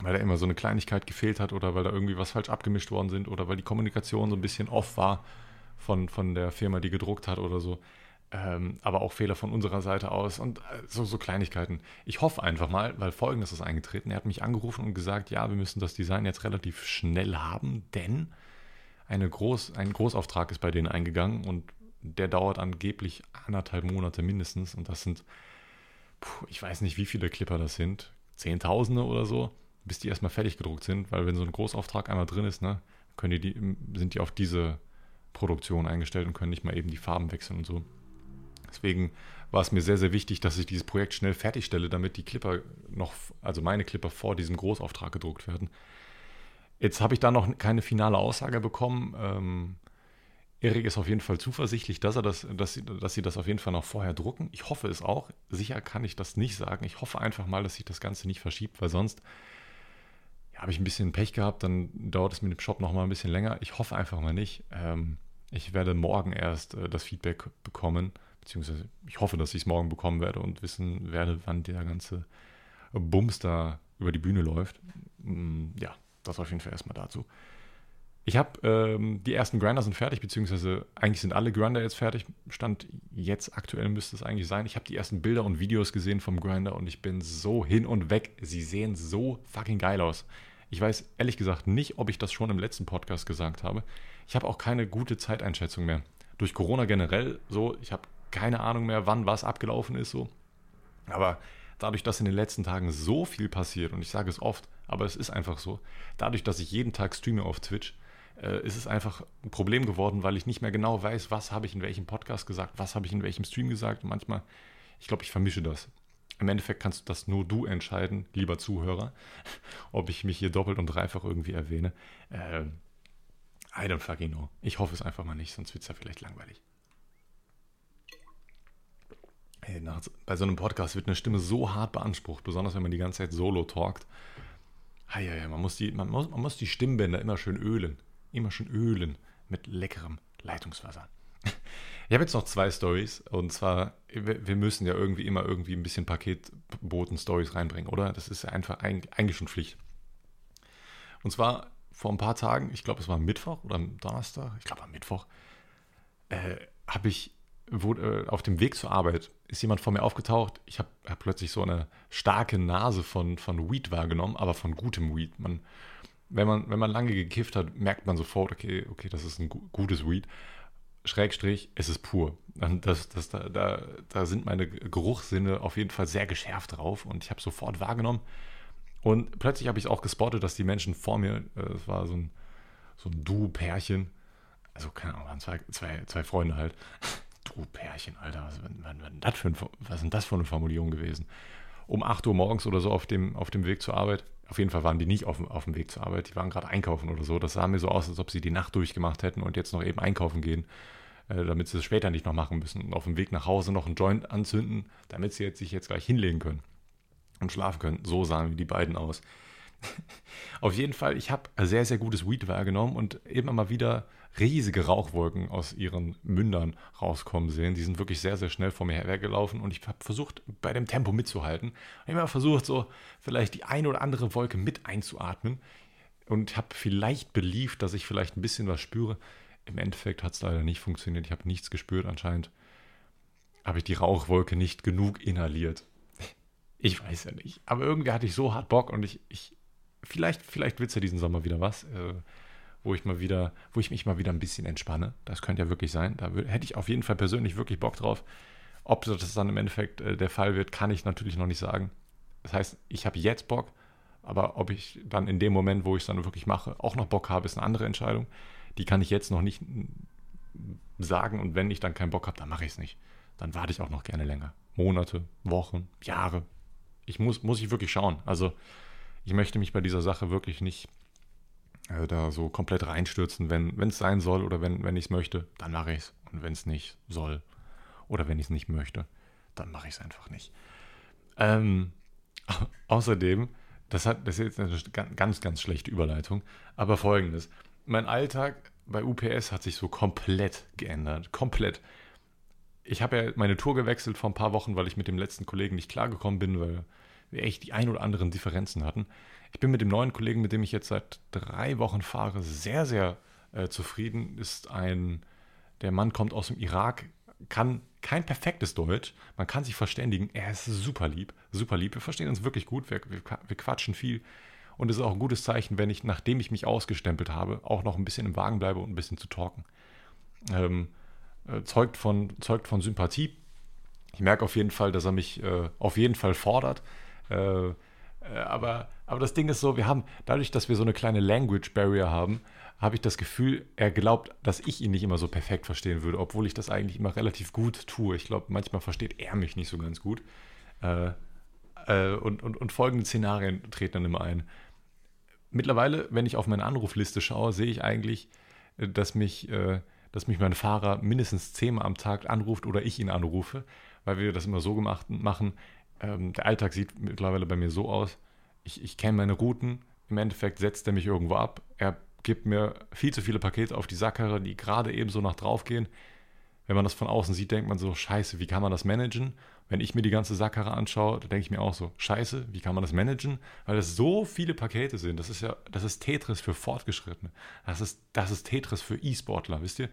[SPEAKER 1] weil da immer so eine Kleinigkeit gefehlt hat oder weil da irgendwie was falsch abgemischt worden sind oder weil die Kommunikation so ein bisschen off war von, von der Firma, die gedruckt hat oder so. Ähm, aber auch Fehler von unserer Seite aus und äh, so, so Kleinigkeiten. Ich hoffe einfach mal, weil folgendes ist eingetreten. Er hat mich angerufen und gesagt, ja, wir müssen das Design jetzt relativ schnell haben, denn eine Groß, ein Großauftrag ist bei denen eingegangen und der dauert angeblich anderthalb Monate mindestens und das sind, puh, ich weiß nicht, wie viele Clipper das sind, Zehntausende oder so, bis die erstmal fertig gedruckt sind, weil wenn so ein Großauftrag einmal drin ist, ne, können die, sind die auf diese Produktion eingestellt und können nicht mal eben die Farben wechseln und so. Deswegen war es mir sehr, sehr wichtig, dass ich dieses Projekt schnell fertigstelle, damit die Clipper noch, also meine Clipper vor diesem Großauftrag gedruckt werden. Jetzt habe ich da noch keine finale Aussage bekommen. Ähm, Erik ist auf jeden Fall zuversichtlich, dass, er das, dass, sie, dass sie das auf jeden Fall noch vorher drucken. Ich hoffe es auch. Sicher kann ich das nicht sagen. Ich hoffe einfach mal, dass sich das Ganze nicht verschiebt, weil sonst ja, habe ich ein bisschen Pech gehabt. Dann dauert es mit dem Shop noch mal ein bisschen länger. Ich hoffe einfach mal nicht. Ähm, ich werde morgen erst äh, das Feedback bekommen beziehungsweise ich hoffe, dass ich es morgen bekommen werde und wissen werde, wann der ganze Bums da über die Bühne läuft. Mm, ja, das auf jeden Fall erstmal dazu. Ich habe ähm, die ersten Grinder sind fertig, beziehungsweise eigentlich sind alle Grinder jetzt fertig. Stand jetzt aktuell müsste es eigentlich sein. Ich habe die ersten Bilder und Videos gesehen vom Grinder und ich bin so hin und weg. Sie sehen so fucking geil aus. Ich weiß ehrlich gesagt nicht, ob ich das schon im letzten Podcast gesagt habe. Ich habe auch keine gute Zeiteinschätzung mehr. Durch Corona generell so, ich habe keine Ahnung mehr, wann was abgelaufen ist so. Aber dadurch, dass in den letzten Tagen so viel passiert, und ich sage es oft, aber es ist einfach so, dadurch, dass ich jeden Tag streame auf Twitch, äh, ist es einfach ein Problem geworden, weil ich nicht mehr genau weiß, was habe ich in welchem Podcast gesagt, was habe ich in welchem Stream gesagt. Und manchmal, ich glaube, ich vermische das. Im Endeffekt kannst das nur du entscheiden, lieber Zuhörer, ob ich mich hier doppelt und dreifach irgendwie erwähne. Äh, I don't fucking know. Ich hoffe es einfach mal nicht, sonst wird es ja vielleicht langweilig. Hey, nach, bei so einem Podcast wird eine Stimme so hart beansprucht, besonders wenn man die ganze Zeit solo talkt. Hey, hey, man, muss die, man, muss, man muss die Stimmbänder immer schön ölen. Immer schön ölen mit leckerem Leitungswasser. Ich habe jetzt noch zwei Stories und zwar, wir müssen ja irgendwie immer irgendwie ein bisschen Paketboten-Stories reinbringen, oder? Das ist ja einfach eigentlich schon Pflicht. Und zwar vor ein paar Tagen, ich glaube, es war Mittwoch oder Donnerstag, ich glaube am Mittwoch, äh, habe ich wo, äh, auf dem Weg zur Arbeit ist jemand vor mir aufgetaucht. Ich habe hab plötzlich so eine starke Nase von, von Weed wahrgenommen, aber von gutem Weed. Man, wenn, man, wenn man lange gekifft hat, merkt man sofort, okay, okay, das ist ein gutes Weed. Schrägstrich, es ist pur. Das, das, da, da, da sind meine Geruchssinne auf jeden Fall sehr geschärft drauf und ich habe sofort wahrgenommen. Und plötzlich habe ich auch gespottet, dass die Menschen vor mir, äh, es war so ein, so ein Du-Pärchen, also keine Ahnung, waren zwei, zwei, zwei Freunde halt, Du Pärchen, Alter, was, was, was, das für ein, was ist denn das für eine Formulierung gewesen? Um 8 Uhr morgens oder so auf dem, auf dem Weg zur Arbeit. Auf jeden Fall waren die nicht auf, auf dem Weg zur Arbeit, die waren gerade einkaufen oder so. Das sah mir so aus, als ob sie die Nacht durchgemacht hätten und jetzt noch eben einkaufen gehen, äh, damit sie es später nicht noch machen müssen. Und auf dem Weg nach Hause noch einen Joint anzünden, damit sie jetzt, sich jetzt gleich hinlegen können und schlafen können. So sahen die beiden aus. Auf jeden Fall, ich habe sehr, sehr gutes Weed wahrgenommen und immer mal wieder riesige Rauchwolken aus ihren Mündern rauskommen sehen. Die sind wirklich sehr, sehr schnell vor mir hergelaufen und ich habe versucht, bei dem Tempo mitzuhalten. Ich habe immer versucht, so vielleicht die eine oder andere Wolke mit einzuatmen und habe vielleicht beliebt, dass ich vielleicht ein bisschen was spüre. Im Endeffekt hat es leider nicht funktioniert. Ich habe nichts gespürt. Anscheinend habe ich die Rauchwolke nicht genug inhaliert. Ich weiß ja nicht. Aber irgendwie hatte ich so hart Bock und ich, ich vielleicht, vielleicht wird es ja diesen Sommer wieder was. Äh, wo ich mal wieder, wo ich mich mal wieder ein bisschen entspanne. Das könnte ja wirklich sein. Da hätte ich auf jeden Fall persönlich wirklich Bock drauf. Ob das dann im Endeffekt äh, der Fall wird, kann ich natürlich noch nicht sagen. Das heißt, ich habe jetzt Bock, aber ob ich dann in dem Moment, wo ich es dann wirklich mache, auch noch Bock habe, ist eine andere Entscheidung. Die kann ich jetzt noch nicht sagen und wenn ich dann keinen Bock habe, dann mache ich es nicht. Dann warte ich auch noch gerne länger. Monate, Wochen, Jahre. Ich muss, muss ich wirklich schauen. Also ich möchte mich bei dieser Sache wirklich nicht äh, da so komplett reinstürzen. Wenn es sein soll oder wenn, wenn ich es möchte, dann mache ich es. Und wenn es nicht soll oder wenn ich es nicht möchte, dann mache ich es einfach nicht. Ähm, außerdem, das, hat, das ist jetzt eine ganz, ganz schlechte Überleitung, aber folgendes. Mein Alltag bei UPS hat sich so komplett geändert. Komplett. Ich habe ja meine Tour gewechselt vor ein paar Wochen, weil ich mit dem letzten Kollegen nicht klargekommen bin, weil wir echt die ein oder anderen Differenzen hatten. Ich bin mit dem neuen Kollegen, mit dem ich jetzt seit drei Wochen fahre, sehr, sehr äh, zufrieden. Ist ein, der Mann kommt aus dem Irak, kann kein perfektes Deutsch, man kann sich verständigen. Er ist super lieb, super lieb. Wir verstehen uns wirklich gut, wir, wir, wir quatschen viel. Und es ist auch ein gutes Zeichen, wenn ich, nachdem ich mich ausgestempelt habe, auch noch ein bisschen im Wagen bleibe und ein bisschen zu talken. Ähm, äh, zeugt, von, zeugt von Sympathie. Ich merke auf jeden Fall, dass er mich äh, auf jeden Fall fordert. Äh, äh, aber, aber das Ding ist so, wir haben, dadurch, dass wir so eine kleine Language Barrier haben, habe ich das Gefühl, er glaubt, dass ich ihn nicht immer so perfekt verstehen würde, obwohl ich das eigentlich immer relativ gut tue. Ich glaube, manchmal versteht er mich nicht so ganz gut. Äh, äh, und, und, und folgende Szenarien treten dann immer ein. Mittlerweile, wenn ich auf meine Anrufliste schaue, sehe ich eigentlich, dass mich, äh, dass mich mein Fahrer mindestens zehnmal am Tag anruft oder ich ihn anrufe, weil wir das immer so gemacht machen, ähm, der Alltag sieht mittlerweile bei mir so aus, ich, ich kenne meine Routen, im Endeffekt setzt er mich irgendwo ab, er gibt mir viel zu viele Pakete auf die Sackkarre, die gerade eben so nach drauf gehen. Wenn man das von außen sieht, denkt man so, scheiße, wie kann man das managen? Wenn ich mir die ganze Sackkarre anschaue, denke ich mir auch so, scheiße, wie kann man das managen? Weil es so viele Pakete sind. Das ist ja, das ist Tetris für Fortgeschrittene. Das ist, das ist Tetris für E-Sportler, wisst ihr?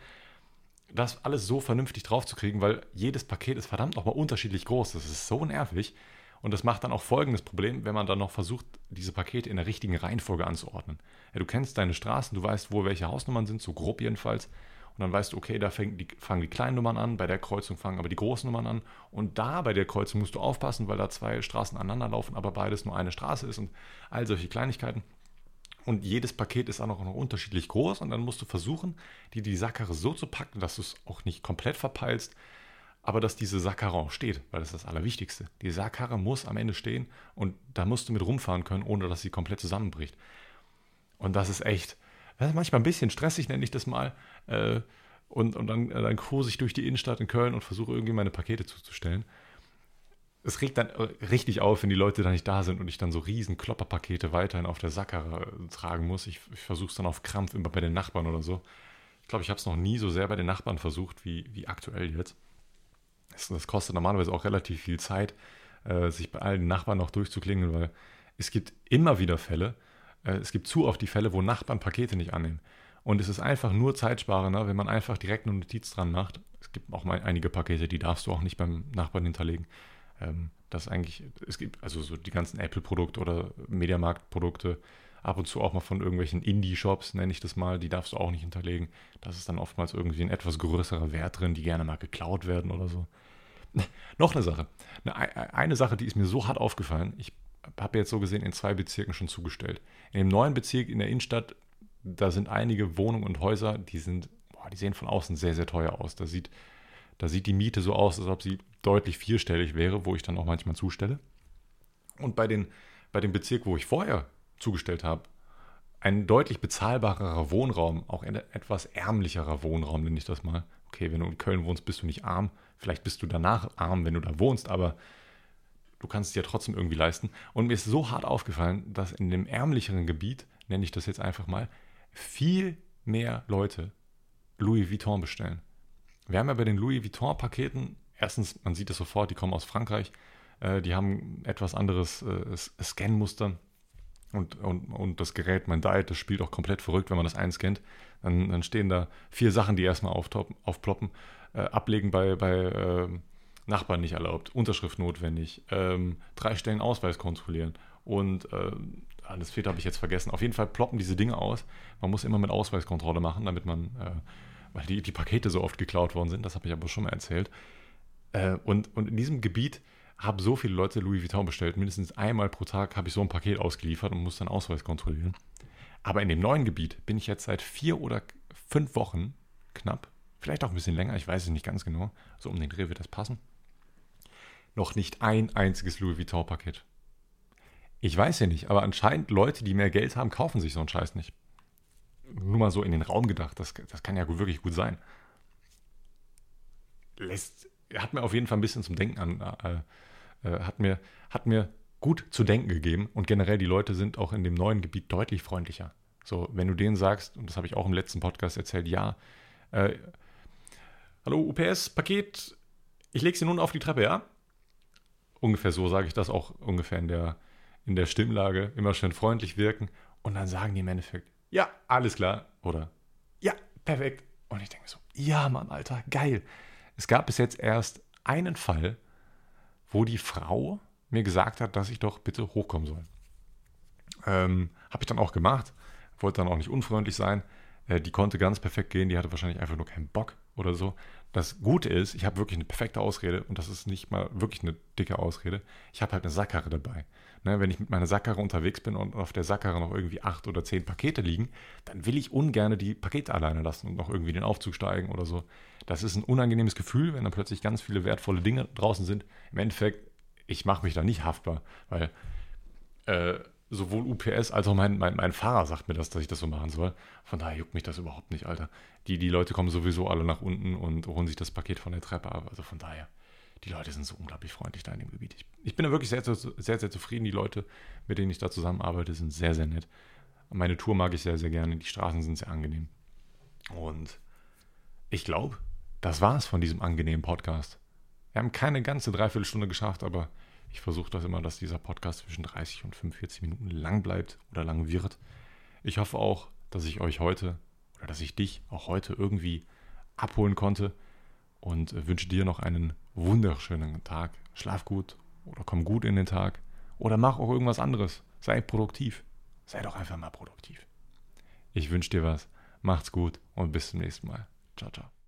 [SPEAKER 1] Das alles so vernünftig draufzukriegen, weil jedes Paket ist verdammt nochmal unterschiedlich groß. Das ist so nervig. Und das macht dann auch folgendes Problem, wenn man dann noch versucht, diese Pakete in der richtigen Reihenfolge anzuordnen. Ja, du kennst deine Straßen, du weißt, wo welche Hausnummern sind, so grob jedenfalls. Und dann weißt du, okay, da die, fangen die kleinen Nummern an, bei der Kreuzung fangen aber die großen Nummern an. Und da bei der Kreuzung musst du aufpassen, weil da zwei Straßen aneinander laufen, aber beides nur eine Straße ist und all solche Kleinigkeiten. Und jedes Paket ist auch noch, unterschiedlich groß und dann musst du versuchen, die, die Sackkarre so zu packen, dass du es auch nicht komplett verpeilst, aber dass diese Sackkarre auch steht, weil das ist das Allerwichtigste. Die Sackkarre muss am Ende stehen und da musst du mit rumfahren können, ohne dass sie komplett zusammenbricht. Und das ist echt, das ist manchmal ein bisschen stressig, nenne ich das mal. Äh, und, und dann, dann kurse ich durch die Innenstadt in Köln und versuche irgendwie meine Pakete zuzustellen es regt dann richtig auf, wenn die Leute da nicht da sind und ich dann so riesen Klopperpakete weiterhin auf der Sackkarre äh, tragen muss. Ich, ich versuche es dann auf Krampf immer bei den Nachbarn oder so. Ich glaube, ich habe es noch nie so sehr bei den Nachbarn versucht wie, wie aktuell jetzt. Das, das kostet normalerweise auch relativ viel Zeit, äh, sich bei allen Nachbarn noch durchzuklingen, weil es gibt immer wieder Fälle, äh, es gibt zu oft die Fälle, wo Nachbarn Pakete nicht annehmen. Und es ist einfach nur zeitsparender, wenn man einfach direkt eine Notiz dran macht. Es gibt auch mal einige Pakete, die darfst du auch nicht beim Nachbarn hinterlegen ähm, dass eigentlich, es gibt also so die ganzen Apple-Produkte oder Mediamarkt-Produkte, ab und zu auch mal von irgendwelchen Indie-Shops, nenne ich das mal, die darfst du auch nicht hinterlegen. Da ist dann oftmals irgendwie ein etwas größerer Wert drin, die gerne mal geklaut werden oder so. Noch eine Sache. Eine, eine Sache, die ist mir so hart aufgefallen. Ich habe jetzt so gesehen in zwei Bezirken schon zugestellt. In dem neuen Bezirk in der Innenstadt, da sind einige Wohnungen und Häuser, die sind, boah, die sehen von außen sehr, sehr teuer aus. Da sieht da sieht die Miete so aus, als ob sie deutlich vierstellig wäre, wo ich dann auch manchmal zustelle. Und bei, den, bei dem Bezirk, wo ich vorher zugestellt habe, ein deutlich bezahlbarerer Wohnraum, auch ein etwas ärmlicherer Wohnraum, nenne ich das mal. Okay, wenn du in Köln wohnst, bist du nicht arm. Vielleicht bist du danach arm, wenn du da wohnst, aber du kannst es dir trotzdem irgendwie leisten. Und mir ist so hart aufgefallen, dass in dem ärmlicheren Gebiet, nenne ich das jetzt einfach mal, viel mehr Leute Louis Vuitton bestellen. Wir haben ja bei den Louis Vuitton-Paketen, erstens, man sieht es sofort, die kommen aus Frankreich. Äh, die haben etwas anderes äh, Scan-Muster. Und, und, und das Gerät, mein Diet, das spielt auch komplett verrückt, wenn man das einscannt. Dann, dann stehen da vier Sachen, die erstmal aufploppen. Äh, ablegen bei, bei äh, Nachbarn nicht erlaubt, Unterschrift notwendig, ähm, drei Stellen Ausweis kontrollieren und äh, alles vierte habe ich jetzt vergessen. Auf jeden Fall ploppen diese Dinge aus. Man muss immer mit Ausweiskontrolle machen, damit man äh, weil die, die Pakete so oft geklaut worden sind, das habe ich aber schon mal erzählt. Äh, und, und in diesem Gebiet haben so viele Leute Louis Vuitton bestellt. Mindestens einmal pro Tag habe ich so ein Paket ausgeliefert und muss dann Ausweis kontrollieren. Aber in dem neuen Gebiet bin ich jetzt seit vier oder fünf Wochen knapp, vielleicht auch ein bisschen länger, ich weiß es nicht ganz genau, so um den Dreh wird das passen, noch nicht ein einziges Louis Vuitton-Paket. Ich weiß ja nicht, aber anscheinend Leute, die mehr Geld haben, kaufen sich so einen Scheiß nicht. Nur mal so in den Raum gedacht, das, das kann ja wirklich gut sein. Lässt, hat mir auf jeden Fall ein bisschen zum Denken an, äh, äh, hat, mir, hat mir gut zu denken gegeben und generell die Leute sind auch in dem neuen Gebiet deutlich freundlicher. So, wenn du denen sagst, und das habe ich auch im letzten Podcast erzählt, ja, äh, hallo UPS, Paket, ich lege sie nun auf die Treppe, ja? Ungefähr so sage ich das auch ungefähr in der, in der Stimmlage, immer schön freundlich wirken und dann sagen die im Endeffekt, ja, alles klar oder ja, perfekt. Und ich denke so, ja, Mann, Alter, geil. Es gab bis jetzt erst einen Fall, wo die Frau mir gesagt hat, dass ich doch bitte hochkommen soll. Ähm, Habe ich dann auch gemacht, wollte dann auch nicht unfreundlich sein. Äh, die konnte ganz perfekt gehen, die hatte wahrscheinlich einfach nur keinen Bock oder so. Das Gute ist, ich habe wirklich eine perfekte Ausrede und das ist nicht mal wirklich eine dicke Ausrede. Ich habe halt eine Sackkarre dabei. Ne, wenn ich mit meiner Sackkarre unterwegs bin und auf der Sackkarre noch irgendwie acht oder zehn Pakete liegen, dann will ich ungern die Pakete alleine lassen und noch irgendwie den Aufzug steigen oder so. Das ist ein unangenehmes Gefühl, wenn dann plötzlich ganz viele wertvolle Dinge draußen sind. Im Endeffekt, ich mache mich da nicht haftbar, weil äh, sowohl UPS als auch mein, mein, mein Fahrer sagt mir das, dass ich das so machen soll. Von daher juckt mich das überhaupt nicht, Alter. Die, die Leute kommen sowieso alle nach unten und holen sich das Paket von der Treppe ab. Also von daher, die Leute sind so unglaublich freundlich da in dem Gebiet. Ich, ich bin da wirklich sehr, sehr, sehr, zufrieden. Die Leute, mit denen ich da zusammenarbeite, sind sehr, sehr nett. Meine Tour mag ich sehr, sehr gerne. Die Straßen sind sehr angenehm. Und ich glaube, das war es von diesem angenehmen Podcast. Wir haben keine ganze Dreiviertelstunde geschafft, aber ich versuche das immer, dass dieser Podcast zwischen 30 und 45 Minuten lang bleibt oder lang wird. Ich hoffe auch, dass ich euch heute oder dass ich dich auch heute irgendwie abholen konnte und äh, wünsche dir noch einen wunderschönen Tag. Schlaf gut oder komm gut in den Tag oder mach auch irgendwas anderes. Sei produktiv. Sei doch einfach mal produktiv. Ich wünsche dir was. Macht's gut und bis zum nächsten Mal. Ciao, ciao.